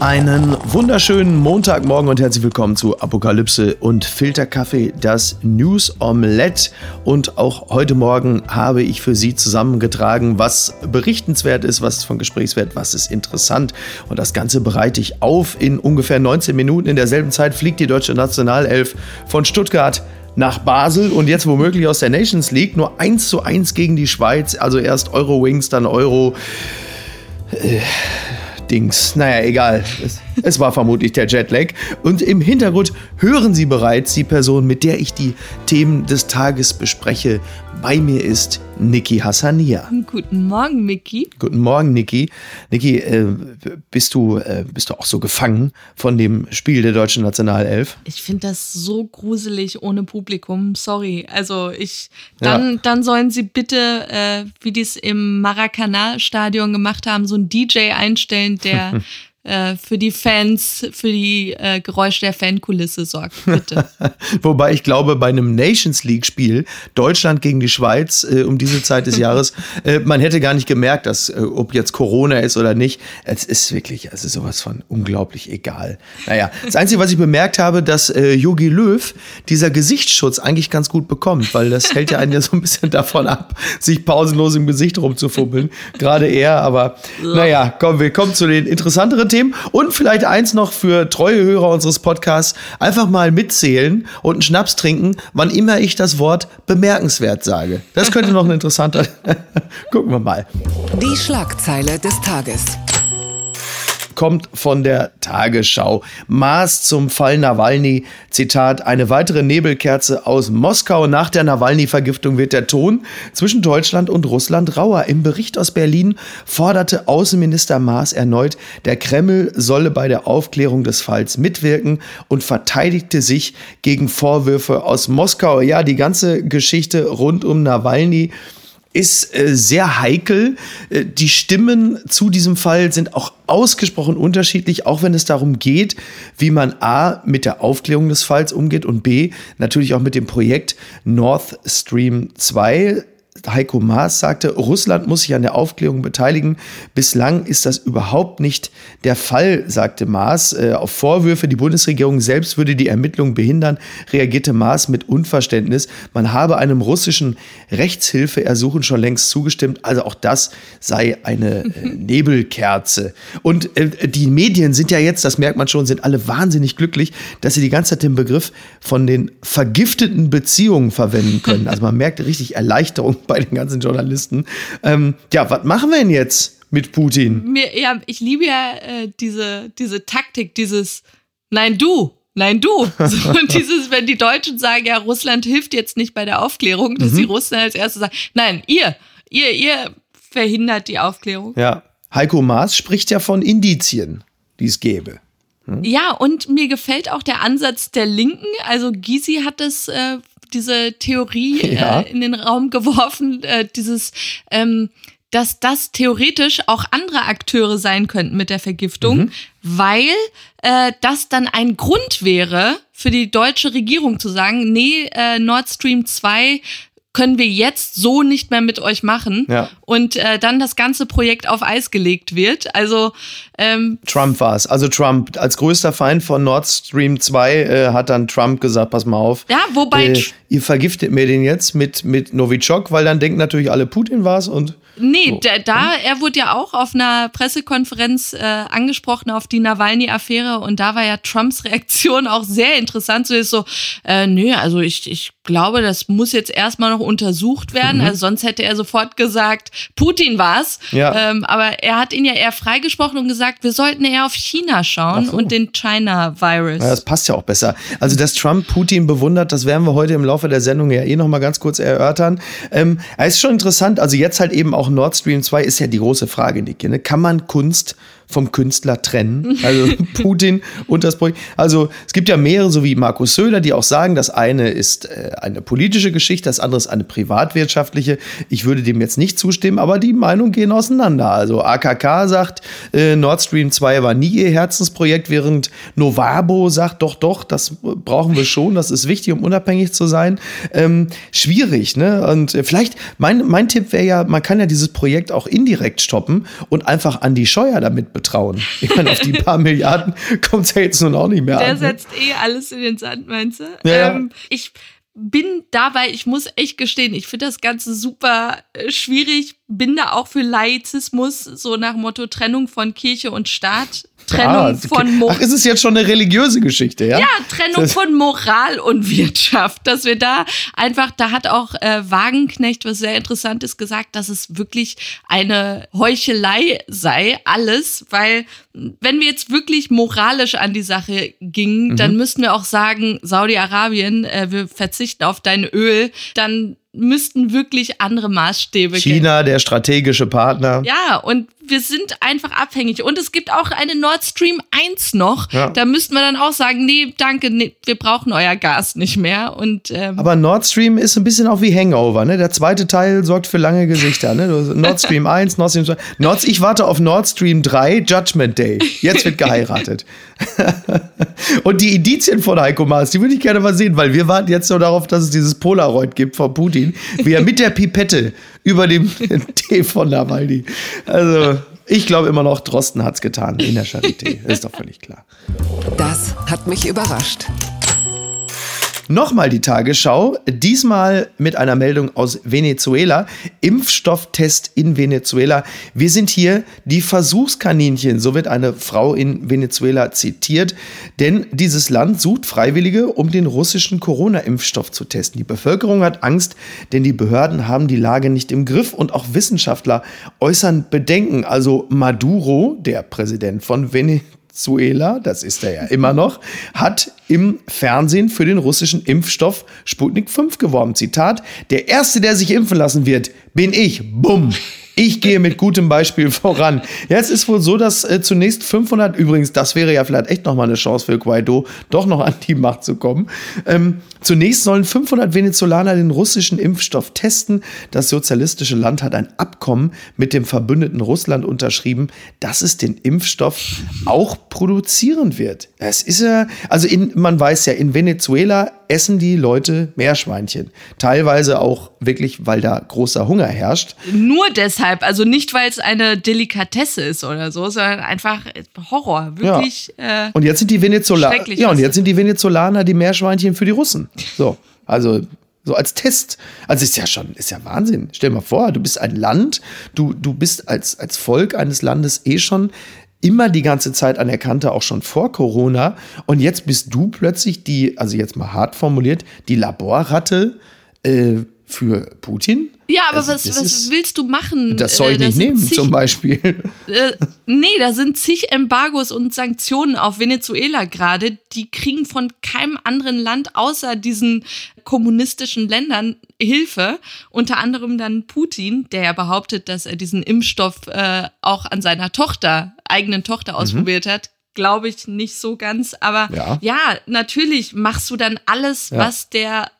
Einen wunderschönen Montagmorgen und herzlich willkommen zu Apokalypse und Filterkaffee, das News Omelette. Und auch heute Morgen habe ich für Sie zusammengetragen, was berichtenswert ist, was von Gesprächswert, was ist interessant. Und das Ganze bereite ich auf in ungefähr 19 Minuten. In derselben Zeit fliegt die deutsche Nationalelf von Stuttgart nach Basel und jetzt womöglich aus der Nations League nur 1 zu 1 gegen die Schweiz. Also erst Euro-Wings, dann Euro. Äh, Dings. Naja, egal. Es, es, war vermutlich der Jetlag. Und im Hintergrund hören Sie bereits die Person, mit der ich die Themen des Tages bespreche. Bei mir ist Niki Hassania. Guten Morgen, Niki. Guten Morgen, Niki. Niki, äh, bist, du, äh, bist du auch so gefangen von dem Spiel der deutschen Nationalelf? Ich finde das so gruselig ohne Publikum. Sorry. Also ich, dann, ja. dann sollen sie bitte, äh, wie die es im Maracana-Stadion gemacht haben, so einen DJ einstellen, der äh, für die Fans, für die äh, Geräusche der Fankulisse sorgt, bitte. Wobei ich glaube, bei einem Nations League-Spiel, Deutschland gegen die Schweiz äh, um diese Zeit des Jahres, äh, man hätte gar nicht gemerkt, dass, äh, ob jetzt Corona ist oder nicht. Es ist wirklich, es ist sowas von unglaublich egal. Naja, das Einzige, was ich bemerkt habe, dass Yogi Löw dieser Gesichtsschutz eigentlich ganz gut bekommt, weil das hält ja einen ja so ein bisschen davon ab, sich pausenlos im Gesicht rumzufubbeln. Gerade er, aber naja, komm, wir kommen zu den interessanteren Themen. Und vielleicht eins noch für treue Hörer unseres Podcasts: einfach mal mitzählen und einen Schnaps trinken, wann immer ich das Wort bemerkenswert sage. Das könnte noch ein interessanter. Gucken wir mal. Die Schlagzeile des Tages kommt von der Tagesschau. Maß zum Fall Nawalny. Zitat, eine weitere Nebelkerze aus Moskau. Nach der Nawalny-Vergiftung wird der Ton zwischen Deutschland und Russland rauer. Im Bericht aus Berlin forderte Außenminister Maas erneut, der Kreml solle bei der Aufklärung des Falls mitwirken und verteidigte sich gegen Vorwürfe aus Moskau. Ja, die ganze Geschichte rund um Nawalny ist äh, sehr heikel. Äh, die Stimmen zu diesem Fall sind auch ausgesprochen unterschiedlich, auch wenn es darum geht, wie man A mit der Aufklärung des Falls umgeht und B natürlich auch mit dem Projekt Nord Stream 2 Heiko Maas sagte, Russland muss sich an der Aufklärung beteiligen. Bislang ist das überhaupt nicht der Fall, sagte Maas. Äh, auf Vorwürfe, die Bundesregierung selbst würde die Ermittlungen behindern, reagierte Maas mit Unverständnis. Man habe einem russischen Rechtshilfeersuchen schon längst zugestimmt. Also auch das sei eine äh, Nebelkerze. Und äh, die Medien sind ja jetzt, das merkt man schon, sind alle wahnsinnig glücklich, dass sie die ganze Zeit den Begriff von den vergifteten Beziehungen verwenden können. Also man merkt richtig Erleichterung bei den ganzen Journalisten. Ähm, ja, was machen wir denn jetzt mit Putin? Mir, ja, ich liebe ja äh, diese, diese Taktik, dieses Nein, du. Nein, du. So, und dieses, wenn die Deutschen sagen, ja, Russland hilft jetzt nicht bei der Aufklärung, dass mhm. die Russen als erstes sagen, nein, ihr, ihr, ihr verhindert die Aufklärung. Ja. Heiko Maas spricht ja von Indizien, die es gäbe. Hm? Ja, und mir gefällt auch der Ansatz der Linken. Also Gysi hat das äh, diese Theorie ja. äh, in den Raum geworfen, äh, dieses, ähm, dass das theoretisch auch andere Akteure sein könnten mit der Vergiftung, mhm. weil äh, das dann ein Grund wäre für die deutsche Regierung zu sagen, nee, äh, Nord Stream 2 können wir jetzt so nicht mehr mit euch machen ja. und äh, dann das ganze Projekt auf Eis gelegt wird. Also ähm, Trump war es. Also Trump als größter Feind von Nord Stream 2 äh, hat dann Trump gesagt, pass mal auf. Ja, wobei äh, ihr vergiftet mir den jetzt mit mit Novichok, weil dann denken natürlich alle Putin war es und Nee, so. da, da, er wurde ja auch auf einer Pressekonferenz äh, angesprochen auf die Nawalny-Affäre und da war ja Trumps Reaktion auch sehr interessant. So ist so, äh, nö, also ich, ich glaube, das muss jetzt erstmal noch untersucht werden. Mhm. Also sonst hätte er sofort gesagt, Putin war's. Ja. Ähm, aber er hat ihn ja eher freigesprochen und gesagt, wir sollten eher auf China schauen so. und den China-Virus. Ja, das passt ja auch besser. Also, dass Trump Putin bewundert, das werden wir heute im Laufe der Sendung ja eh nochmal ganz kurz erörtern. Ähm, es ist schon interessant, also jetzt halt eben auch Nord Stream 2 ist ja die große Frage, Niki. Ne? Kann man Kunst vom Künstler trennen. Also Putin und das Projekt. Also es gibt ja mehrere, so wie Markus Söder, die auch sagen, das eine ist äh, eine politische Geschichte, das andere ist eine privatwirtschaftliche. Ich würde dem jetzt nicht zustimmen, aber die Meinungen gehen auseinander. Also AKK sagt, äh, Nord Stream 2 war nie ihr Herzensprojekt, während Novabo sagt, doch, doch, das brauchen wir schon, das ist wichtig, um unabhängig zu sein. Ähm, schwierig, ne? Und äh, vielleicht, mein, mein Tipp wäre ja, man kann ja dieses Projekt auch indirekt stoppen und einfach an die Scheuer damit betrauen. Ich meine, auf die paar Milliarden kommt es ja jetzt nun auch nicht mehr Der an. Der setzt ne? eh alles in den Sand, meinst du? Ja, ähm, ich bin dabei, ich muss echt gestehen, ich finde das Ganze super äh, schwierig, bin da auch für Laizismus, so nach Motto Trennung von Kirche und Staat. Trennung Ah, von Mo Ach, ist es jetzt schon eine religiöse Geschichte, ja? ja, Trennung von Moral und Wirtschaft, dass wir da einfach, da hat auch äh, Wagenknecht was sehr Interessantes gesagt, dass es wirklich eine Heuchelei sei, alles, weil wenn wir jetzt wirklich moralisch an die Sache gingen, Mhm. dann müssten wir auch sagen, Saudi-Arabien, äh, wir verzichten auf dein Öl, dann müssten wirklich andere Maßstäbe. China, der strategische Partner. Ja, und wir sind einfach abhängig. Und es gibt auch eine Nord Stream 1 noch. Ja. Da müssten wir dann auch sagen, nee, danke, nee, wir brauchen euer Gas nicht mehr. Und ähm, Aber Nord Stream ist ein bisschen auch wie Hangover, ne? Der zweite Teil sorgt für lange Gesichter, ne? Nord Stream 1, Nord Stream 2. Nord, ich warte auf Nord Stream 3, Judgment Day. Jetzt wird geheiratet. Und die Indizien von Heiko Maas, die würde ich gerne mal sehen, weil wir warten jetzt nur darauf, dass es dieses Polaroid gibt von Putin, wie er mit der Pipette über dem Tee von Nawalny. Also, ich glaube immer noch, Drosten hat's getan in der Charité. Ist doch völlig klar. Das hat mich überrascht. Nochmal die Tagesschau, diesmal mit einer Meldung aus Venezuela. Impfstofftest in Venezuela. Wir sind hier die Versuchskaninchen, so wird eine Frau in Venezuela zitiert. Denn dieses Land sucht Freiwillige, um den russischen Corona-Impfstoff zu testen. Die Bevölkerung hat Angst, denn die Behörden haben die Lage nicht im Griff und auch Wissenschaftler äußern Bedenken. Also Maduro, der Präsident von Venezuela, Venezuela, das ist er ja immer noch, hat im Fernsehen für den russischen Impfstoff Sputnik 5 geworben. Zitat, der Erste, der sich impfen lassen wird, bin ich. Bumm. Ich gehe mit gutem Beispiel voran. Ja, es ist wohl so, dass äh, zunächst 500, übrigens, das wäre ja vielleicht echt nochmal eine Chance für Guaido, doch noch an die Macht zu kommen. Ähm, zunächst sollen 500 Venezolaner den russischen Impfstoff testen. Das sozialistische Land hat ein Abkommen mit dem verbündeten Russland unterschrieben, dass es den Impfstoff auch produzieren wird. Es ist ja, also in, man weiß ja, in Venezuela essen die Leute Meerschweinchen. Teilweise auch wirklich, weil da großer Hunger herrscht. nur deshalb, also nicht, weil es eine Delikatesse ist oder so, sondern einfach Horror. Wirklich. Äh, Und jetzt sind die Venezolaner, ja, und jetzt sind die Venezolaner die Meerschweinchen für die Russen. So, also so als Test. Also ist ja schon, ist ja Wahnsinn. Stell dir mal vor, du bist ein Land, du, du bist als, als Volk eines Landes eh schon immer die ganze Zeit anerkannter, auch schon vor Corona. Und jetzt bist du plötzlich die, also jetzt mal hart formuliert, die Laborratte äh, für Putin. Ja, aber Also was, was ist- willst du machen? Das soll ich Äh, nicht nehmen, zig- zum Beispiel. Äh, nee, da sind zig Embargos und Sanktionen auf Venezuela gerade. Die kriegen von keinem anderen Land außer diesen kommunistischen Ländern Hilfe. Unter anderem dann Putin, der ja behauptet, dass er diesen Impfstoff äh, auch an seiner Tochter, eigenen Tochter ausprobiert hat. Glaube ich nicht so ganz. Aber Ja. ja, natürlich machst du dann alles, Ja. was der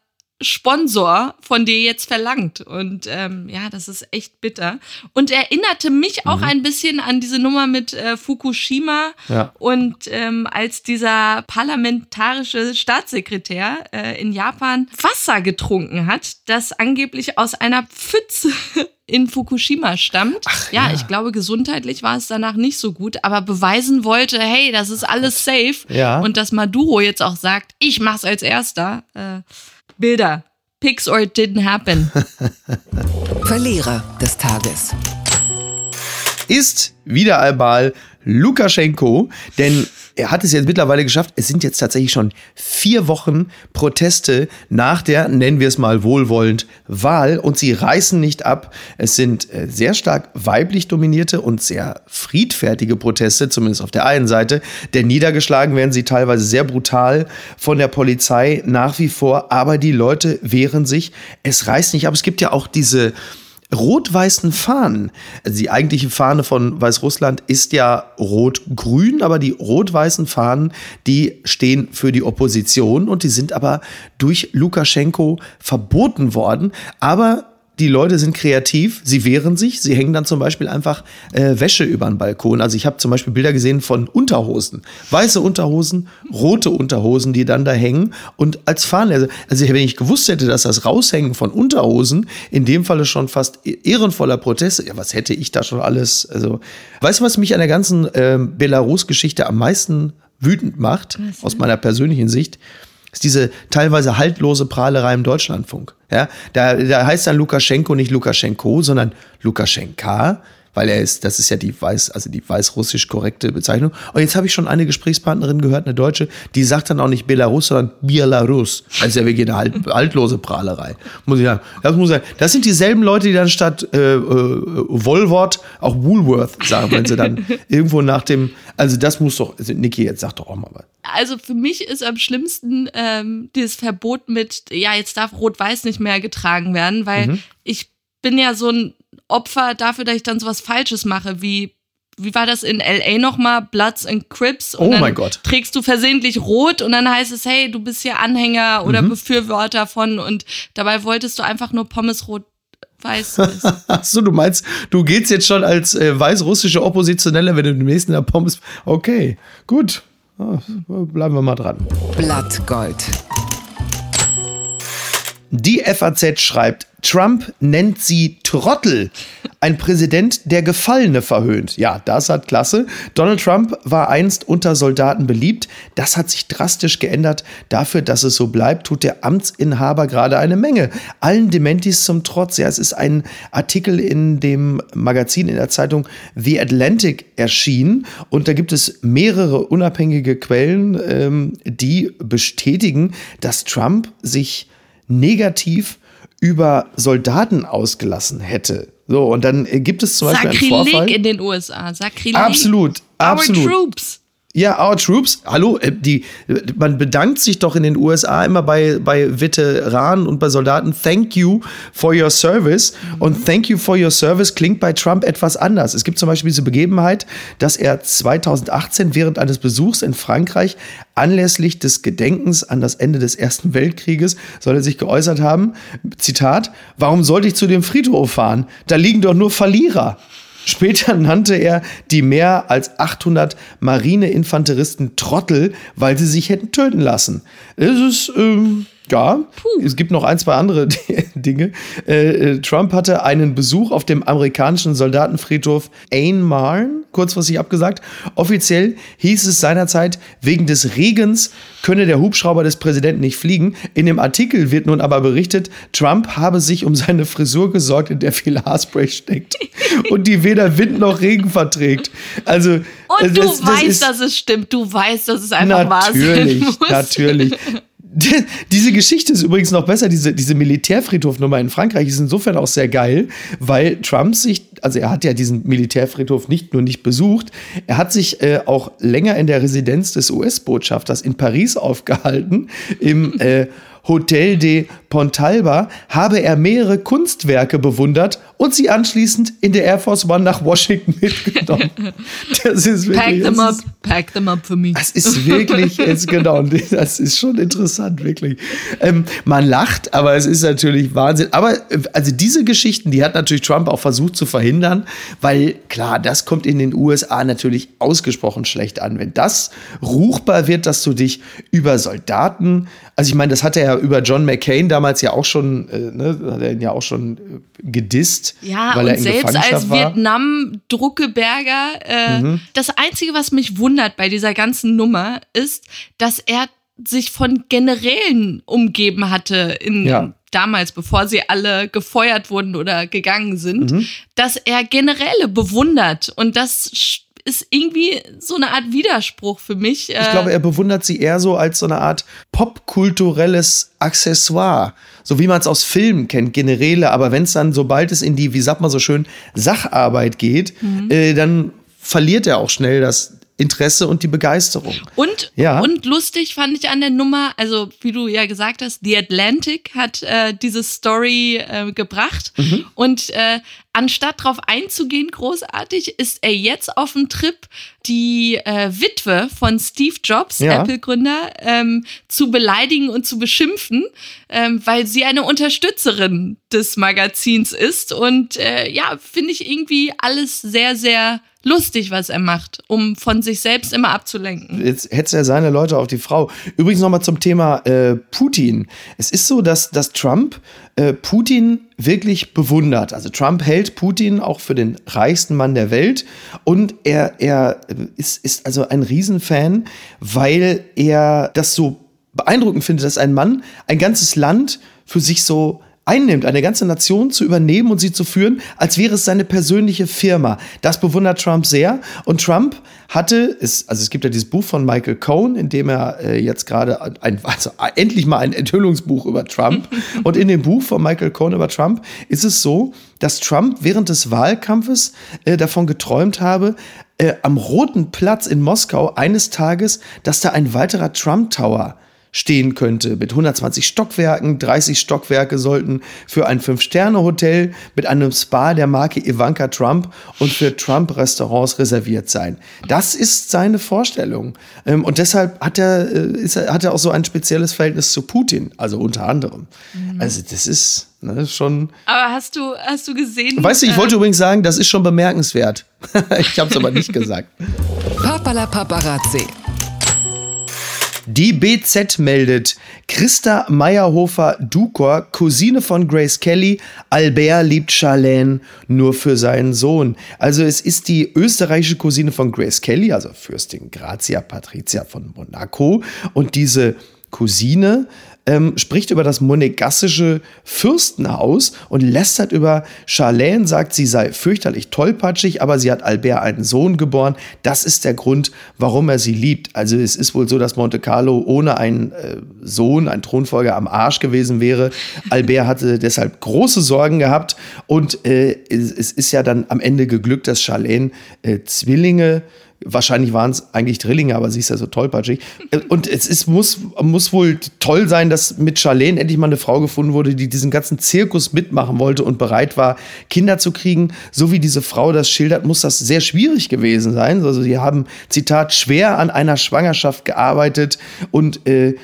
Sponsor von dir jetzt verlangt. Und ähm, ja, das ist echt bitter. Und erinnerte mich auch ein bisschen an diese Nummer mit äh, Fukushima Ja. und ähm, als dieser parlamentarische Staatssekretär äh, in Japan Wasser getrunken hat, das angeblich aus einer Pfütze in Fukushima stammt. ja, ja. ich glaube, gesundheitlich war es danach nicht so gut, aber beweisen wollte, hey, das ist alles safe. Ja. Und dass Maduro jetzt auch sagt, ich mach's als erster. Äh, Bilder. Pics or it didn't happen. Verlierer des Tages. ist wieder einmal Lukaschenko, denn er hat es jetzt mittlerweile geschafft. Es sind jetzt tatsächlich schon vier Wochen Proteste nach der, nennen wir es mal wohlwollend, Wahl und sie reißen nicht ab. Es sind äh, sehr stark weiblich dominierte und sehr friedfertige Proteste, zumindest auf der einen Seite, denn niedergeschlagen werden sie teilweise sehr brutal von der Polizei nach wie vor, aber die Leute wehren sich. Es reißt nicht ab. Es gibt ja auch diese rot-weißen Fahnen. Also die eigentliche Fahne von Weißrussland ist ja rot-grün, aber die rot-weißen Fahnen, die stehen für die Opposition und die sind aber durch Lukaschenko verboten worden. Aber die Leute sind kreativ, sie wehren sich, sie hängen dann zum Beispiel einfach äh, Wäsche über den Balkon. Also ich habe zum Beispiel Bilder gesehen von Unterhosen, weiße Unterhosen, rote Unterhosen, die dann da hängen und als Fahne. Also, also wenn ich gewusst hätte, dass das Raushängen von Unterhosen in dem Falle schon fast e-, ehrenvoller Protest, ja, was hätte ich da schon alles? Also, weißt du, was mich an der ganzen äh, Belarus-Geschichte am meisten wütend macht, aus meiner persönlichen Sicht? Ist diese teilweise haltlose Prahlerei im Deutschlandfunk. Ja, da, da heißt dann Lukaschenko nicht Lukaschenko, sondern Lukaschenka weil er ist, das ist ja die weiß, also die weißrussisch korrekte Bezeichnung. Und jetzt habe ich schon eine Gesprächspartnerin gehört, eine Deutsche, die sagt dann auch nicht Belarus, sondern Belarus. Ist ja wirklich eine halt, haltlose Prahlerei. Muss ich sagen. Das muss ich sagen. Das sind dieselben Leute, die dann statt äh, äh, Woolworth auch Woolworth sagen, wenn sie dann irgendwo nach dem, also das muss doch, also Niki, jetzt sag doch auch mal was. Also für mich ist am schlimmsten ähm, dieses Verbot mit, ja, jetzt darf Rot-Weiß nicht mehr getragen werden, weil mhm. ich bin ja so ein Opfer dafür, dass ich dann sowas Falsches mache, wie wie war das in LA nochmal? Bloods and Crips. Und oh mein Gott. Trägst du versehentlich rot und dann heißt es, hey, du bist hier Anhänger oder mhm. Befürworter von und dabei wolltest du einfach nur Pommes rot weiß Achso, du meinst, du gehst jetzt schon als äh, weißrussische Oppositionelle, wenn du demnächst in der Pommes. Okay, gut. Oh, bleiben wir mal dran. Blattgold. Die FAZ schreibt, Trump nennt sie Trottel. Ein Präsident, der Gefallene verhöhnt. Ja, das hat klasse. Donald Trump war einst unter Soldaten beliebt. Das hat sich drastisch geändert. Dafür, dass es so bleibt, tut der Amtsinhaber gerade eine Menge. Allen Dementis zum Trotz. Ja, es ist ein Artikel in dem Magazin in der Zeitung The Atlantic erschienen. Und da gibt es mehrere unabhängige Quellen, ähm, die bestätigen, dass Trump sich negativ über Soldaten ausgelassen hätte. So, und dann gibt es zum Beispiel Sakrileg einen Vorfall. in den USA. Sakrileg. Absolut, absolut. Our troops. Ja, Our Troops. Hallo, äh, die, man bedankt sich doch in den USA immer bei, bei Veteranen und bei Soldaten. Thank you for your service. Und Thank you for your service klingt bei Trump etwas anders. Es gibt zum Beispiel diese Begebenheit, dass er 2018 während eines Besuchs in Frankreich anlässlich des Gedenkens an das Ende des Ersten Weltkrieges soll er sich geäußert haben. Zitat: Warum sollte ich zu dem Friedhof fahren? Da liegen doch nur Verlierer. Später nannte er die mehr als 800 Marineinfanteristen Trottel, weil sie sich hätten töten lassen. Es ist, ähm, ja, Puh. es gibt noch ein, zwei andere Dinge. Äh, äh, Trump hatte einen Besuch auf dem amerikanischen Soldatenfriedhof Ain Marne, kurzfristig abgesagt. Offiziell hieß es seinerzeit, wegen des Regens könne der Hubschrauber des Präsidenten nicht fliegen. In dem Artikel wird nun aber berichtet, Trump habe sich um seine Frisur gesorgt, in der viel Haarspray steckt und die weder Wind noch Regen verträgt. Also, und das, du das weißt, ist, dass es stimmt. Du weißt, dass es einfach wahr sein muss. Natürlich, natürlich. Diese Geschichte ist übrigens noch besser, diese, diese Militärfriedhofnummer in Frankreich ist insofern auch sehr geil, weil Trump sich, also er hat ja diesen Militärfriedhof nicht nur nicht besucht, er hat sich äh, auch länger in der Residenz des US-Botschafters in Paris aufgehalten, im äh, Hotel de Pontalba habe er mehrere Kunstwerke bewundert und sie anschließend in der Air Force One nach Washington mitgenommen. Das ist wirklich, pack them up, pack them up für mich. Das ist wirklich, jetzt genau, das ist schon interessant, wirklich. Ähm, man lacht, aber es ist natürlich Wahnsinn. Aber also diese Geschichten, die hat natürlich Trump auch versucht zu verhindern, weil klar, das kommt in den USA natürlich ausgesprochen schlecht an. Wenn das ruchbar wird, dass du dich über Soldaten, also ich meine, das hat er ja über John McCain damals ja auch schon, äh, ne, hat er ihn ja auch schon äh, Ja, weil er in selbst als Vietnam-Druckeberger, äh, mhm. das Einzige, was mich wundert bei dieser ganzen Nummer, ist, dass er sich von Generälen umgeben hatte in ja. damals, bevor sie alle gefeuert wurden oder gegangen sind, mhm. dass er Generäle bewundert und das ist irgendwie so eine Art Widerspruch für mich. Ich glaube, er bewundert sie eher so als so eine Art popkulturelles Accessoire. So wie man es aus Filmen kennt, Generäle. Aber wenn es dann, sobald es in die, wie sagt man so schön, Sacharbeit geht, mhm. äh, dann verliert er auch schnell das Interesse und die Begeisterung. Und, ja. und lustig fand ich an der Nummer, also wie du ja gesagt hast, The Atlantic hat äh, diese Story äh, gebracht mhm. und äh, anstatt darauf einzugehen, großartig, ist er jetzt auf dem Trip, die äh, Witwe von Steve Jobs, ja. Apple-Gründer, ähm, zu beleidigen und zu beschimpfen, ähm, weil sie eine Unterstützerin des Magazins ist. Und äh, ja, finde ich irgendwie alles sehr, sehr lustig, was er macht, um von sich selbst immer abzulenken. Jetzt hetzt er seine Leute auf die Frau. Übrigens nochmal zum Thema äh, Putin. Es ist so, dass, dass Trump äh, Putin wirklich bewundert. Also Trump hält Putin auch für den reichsten Mann der Welt und er, er ist, ist also ein Riesenfan, weil er das so beeindruckend findet, dass ein Mann ein ganzes Land für sich so einnimmt, eine ganze Nation zu übernehmen und sie zu führen, als wäre es seine persönliche Firma. Das bewundert Trump sehr. Und Trump hatte, ist, also es gibt ja dieses Buch von Michael Cohen, in dem er äh, jetzt gerade ein, also endlich mal ein Enthüllungsbuch über Trump. und in dem Buch von Michael Cohen über Trump ist es so, dass Trump während des Wahlkampfes äh, davon geträumt habe, äh, am Roten Platz in Moskau eines Tages, dass da ein weiterer Trump Tower stehen könnte. Mit 120 Stockwerken, 30 Stockwerke sollten für ein Fünf-Sterne-Hotel mit einem Spa der Marke Ivanka Trump und für Trump-Restaurants reserviert sein. Das ist seine Vorstellung. Ähm, und deshalb hat er, äh, ist er, hat er auch so ein spezielles Verhältnis zu Putin, also unter anderem. Mhm. Also das ist, ist schon. Aber hast du, hast du gesehen? Weißt du, ich wollte äh, übrigens sagen, das ist schon bemerkenswert. ich habe es aber nicht gesagt. Papala Paparazzi. Die BZ meldet, Christa Meyerhofer-Dukor, Cousine von Grace Kelly, Albert liebt Charlene nur für seinen Sohn. Also es ist die österreichische Cousine von Grace Kelly, also Fürstin Grazia Patricia von Monaco. Und diese Cousine ähm, spricht über das monegassische Fürstenhaus und lästert über Charlene, sagt, sie sei fürchterlich tollpatschig, aber sie hat Albert einen Sohn geboren. Das ist der Grund, warum er sie liebt. Also es ist wohl so, dass Monte Carlo ohne einen äh, Sohn, einen Thronfolger am Arsch gewesen wäre. Albert hatte deshalb große Sorgen gehabt und äh, es, ist ja dann am Ende geglückt, dass Charlene äh, Zwillinge Wahrscheinlich waren es eigentlich Drillinge, aber sie ist ja so tollpatschig. Und es ist, muss, muss wohl toll sein, dass mit Charlene endlich mal eine Frau gefunden wurde, die diesen ganzen Zirkus mitmachen wollte und bereit war, Kinder zu kriegen. So wie diese Frau das schildert, muss das sehr schwierig gewesen sein. Also sie haben, Zitat, schwer an einer Schwangerschaft gearbeitet und äh,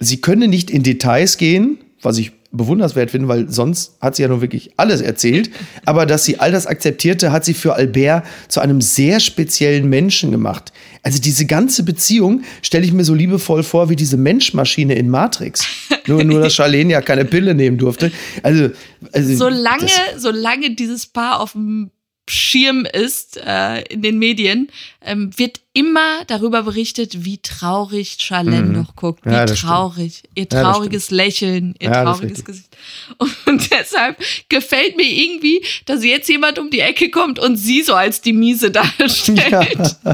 sie können nicht in Details gehen, was ich bewunderswert finden, weil sonst hat sie ja nun wirklich alles erzählt. Aber dass sie all das akzeptierte, hat sie für Albert zu einem sehr speziellen Menschen gemacht. Also diese ganze Beziehung stelle ich mir so liebevoll vor wie diese Menschmaschine in Matrix. Nur, nur dass Charlene ja keine Pille nehmen durfte. Also, also solange, solange dieses Paar auf dem Schirm ist äh, in den Medien, ähm, wird immer darüber berichtet, wie traurig Charlene mhm. noch guckt. Wie ja, traurig. Stimmt. Ihr trauriges ja, Lächeln, ihr ja, trauriges Gesicht. Und deshalb gefällt mir irgendwie, dass jetzt jemand um die Ecke kommt und sie so als die Miese darstellt.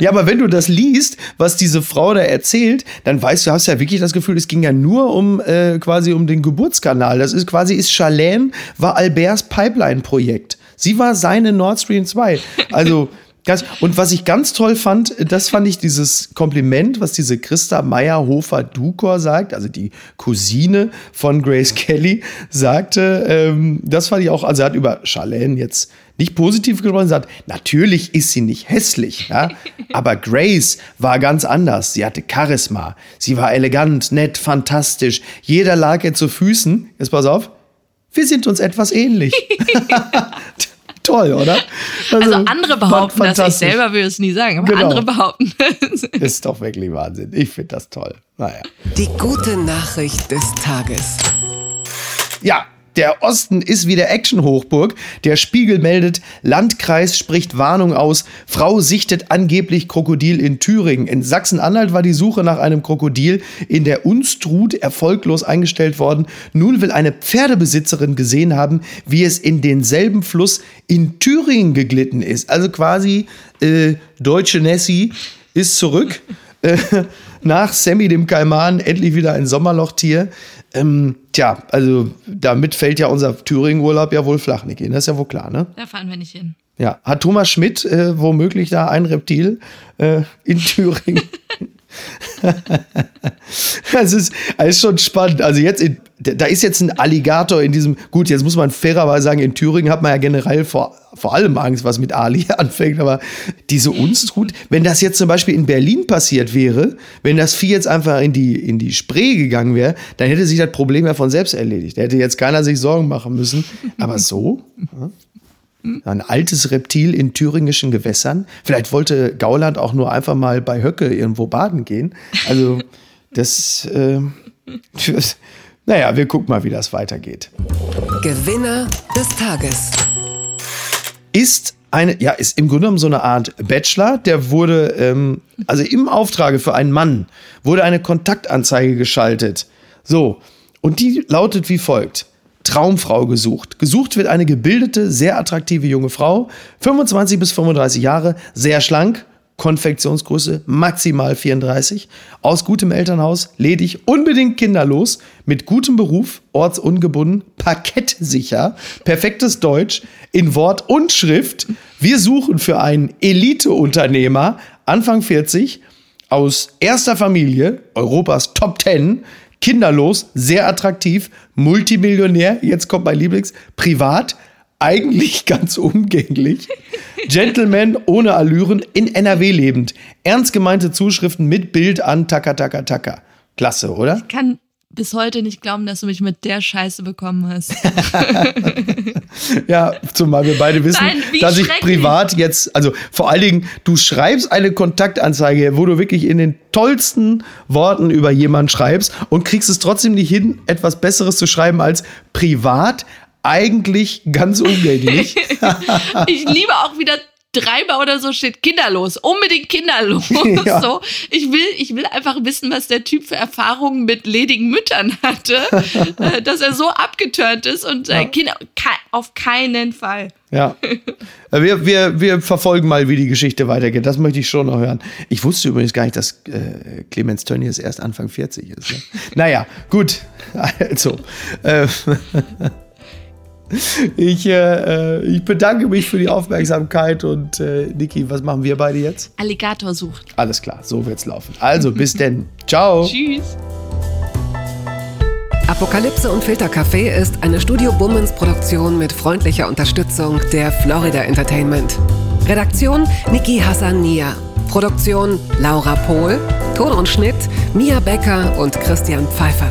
Ja. aber wenn du das liest, was diese Frau da erzählt, dann weißt du, hast ja wirklich das Gefühl, es ging ja nur um äh, quasi um den Geburtskanal. Das ist quasi, ist Charlene, war Alberts Pipeline-Projekt. Sie war seine Nord Stream 2. Also Ganz, und was ich ganz toll fand, das fand ich dieses Kompliment, was diese Christa Meyerhofer-Dukor sagt, also die Cousine von Grace Kelly, sagte, ähm, das fand ich auch, also hat über Charlene jetzt nicht positiv gesprochen, sagt, natürlich ist sie nicht hässlich, ja, aber Grace war ganz anders. Sie hatte Charisma, sie war elegant, nett, fantastisch. Jeder lag ihr zu Füßen. Jetzt pass auf, wir sind uns etwas ähnlich. Toll, oder? Also, also andere behaupten das, ich selber will es nie sagen, aber genau. andere behaupten das. Ist doch wirklich Wahnsinn. Ich finde das toll. Naja. Die gute Nachricht des Tages. Ja, der Osten ist wieder Action-Hochburg. Der Spiegel meldet, Landkreis spricht Warnung aus. Frau sichtet angeblich Krokodil in Thüringen. In Sachsen-Anhalt war die Suche nach einem Krokodil in der Unstrut erfolglos eingestellt worden. Nun will eine Pferdebesitzerin gesehen haben, wie es in denselben Fluss in Thüringen geglitten ist. Also quasi äh, deutsche Nessie ist zurück. Äh, nach Sammy dem Kaiman endlich wieder ein Sommerlochtier. Ähm, tja, also damit fällt ja unser Thüringen-Urlaub ja wohl flach, Niki. Das ist ja wohl klar, ne? Da fahren wir nicht hin. Ja, hat Thomas Schmidt äh, womöglich da ein Reptil äh, in Thüringen? das ist, das ist schon spannend. Also jetzt, in, da ist jetzt ein Alligator in diesem, gut, jetzt muss man fairerweise sagen, in Thüringen hat man ja generell vor, vor allem Angst, was mit Ali anfängt, aber diese Unstrut, wenn das jetzt zum Beispiel in Berlin passiert wäre, wenn das Vieh jetzt einfach in die, in die Spree gegangen wäre, dann hätte sich das Problem ja von selbst erledigt. Da hätte jetzt keiner sich Sorgen machen müssen. Aber so? Ja. Ein altes Reptil in thüringischen Gewässern. Vielleicht wollte Gauland auch nur einfach mal bei Höcke irgendwo baden gehen. Also, das. Äh, naja, wir gucken mal, wie das weitergeht. Gewinner des Tages ist eine, ja, ist im Grunde genommen so eine Art Bachelor, der wurde, ähm, also im Auftrage für einen Mann, wurde eine Kontaktanzeige geschaltet. So, und die lautet wie folgt. Traumfrau gesucht. Gesucht wird eine gebildete, sehr attraktive junge Frau, 25 bis 35 Jahre, sehr schlank, Konfektionsgröße maximal 34, aus gutem Elternhaus, ledig, unbedingt kinderlos, mit gutem Beruf, ortsungebunden, parkettsicher, perfektes Deutsch, in Wort und Schrift. Wir suchen für einen Elite-Unternehmer, Anfang 40, aus erster Familie, Europas Top 10, kinderlos, sehr attraktiv, Multimillionär, jetzt kommt mein Lieblings, privat, eigentlich ganz umgänglich, Gentleman ohne Allüren, in NRW lebend, ernst gemeinte Zuschriften mit Bild an Taka Taka Taka. Klasse, oder? Ich kann bis heute nicht glauben, dass du mich mit der Scheiße bekommen hast. ja, zumal wir beide wissen, Nein, dass ich privat jetzt, also vor allen Dingen, du schreibst eine Kontaktanzeige, wo du wirklich in den tollsten Worten über jemanden schreibst und kriegst es trotzdem nicht hin, etwas Besseres zu schreiben als privat eigentlich ganz umgänglich. ich liebe auch wieder dreimal oder so steht kinderlos, unbedingt kinderlos. Ja. So, ich will, ich will einfach wissen, was der Typ für Erfahrungen mit ledigen Müttern hatte, äh, dass er so abgeturnt ist und äh, ja. Kinder auf keinen Fall. Ja. Äh, wir, wir, wir verfolgen mal, wie die Geschichte weitergeht. Das möchte ich schon noch hören. Ich wusste übrigens gar nicht, dass äh, Clemens Tönnies erst Anfang 40 ist. Ne? naja, gut. Also. Äh, ich, äh, ich bedanke mich für die Aufmerksamkeit und äh, Niki, was machen wir beide jetzt? Alligator sucht. Alles klar, so wird's laufen. Also bis denn. Ciao. Tschüss. Apokalypse und Filtercafé ist eine Studio Bummens Produktion mit freundlicher Unterstützung der Florida Entertainment. Redaktion Niki Hassania. Produktion Laura Pohl. Ton und Schnitt Mia Becker und Christian Pfeiffer.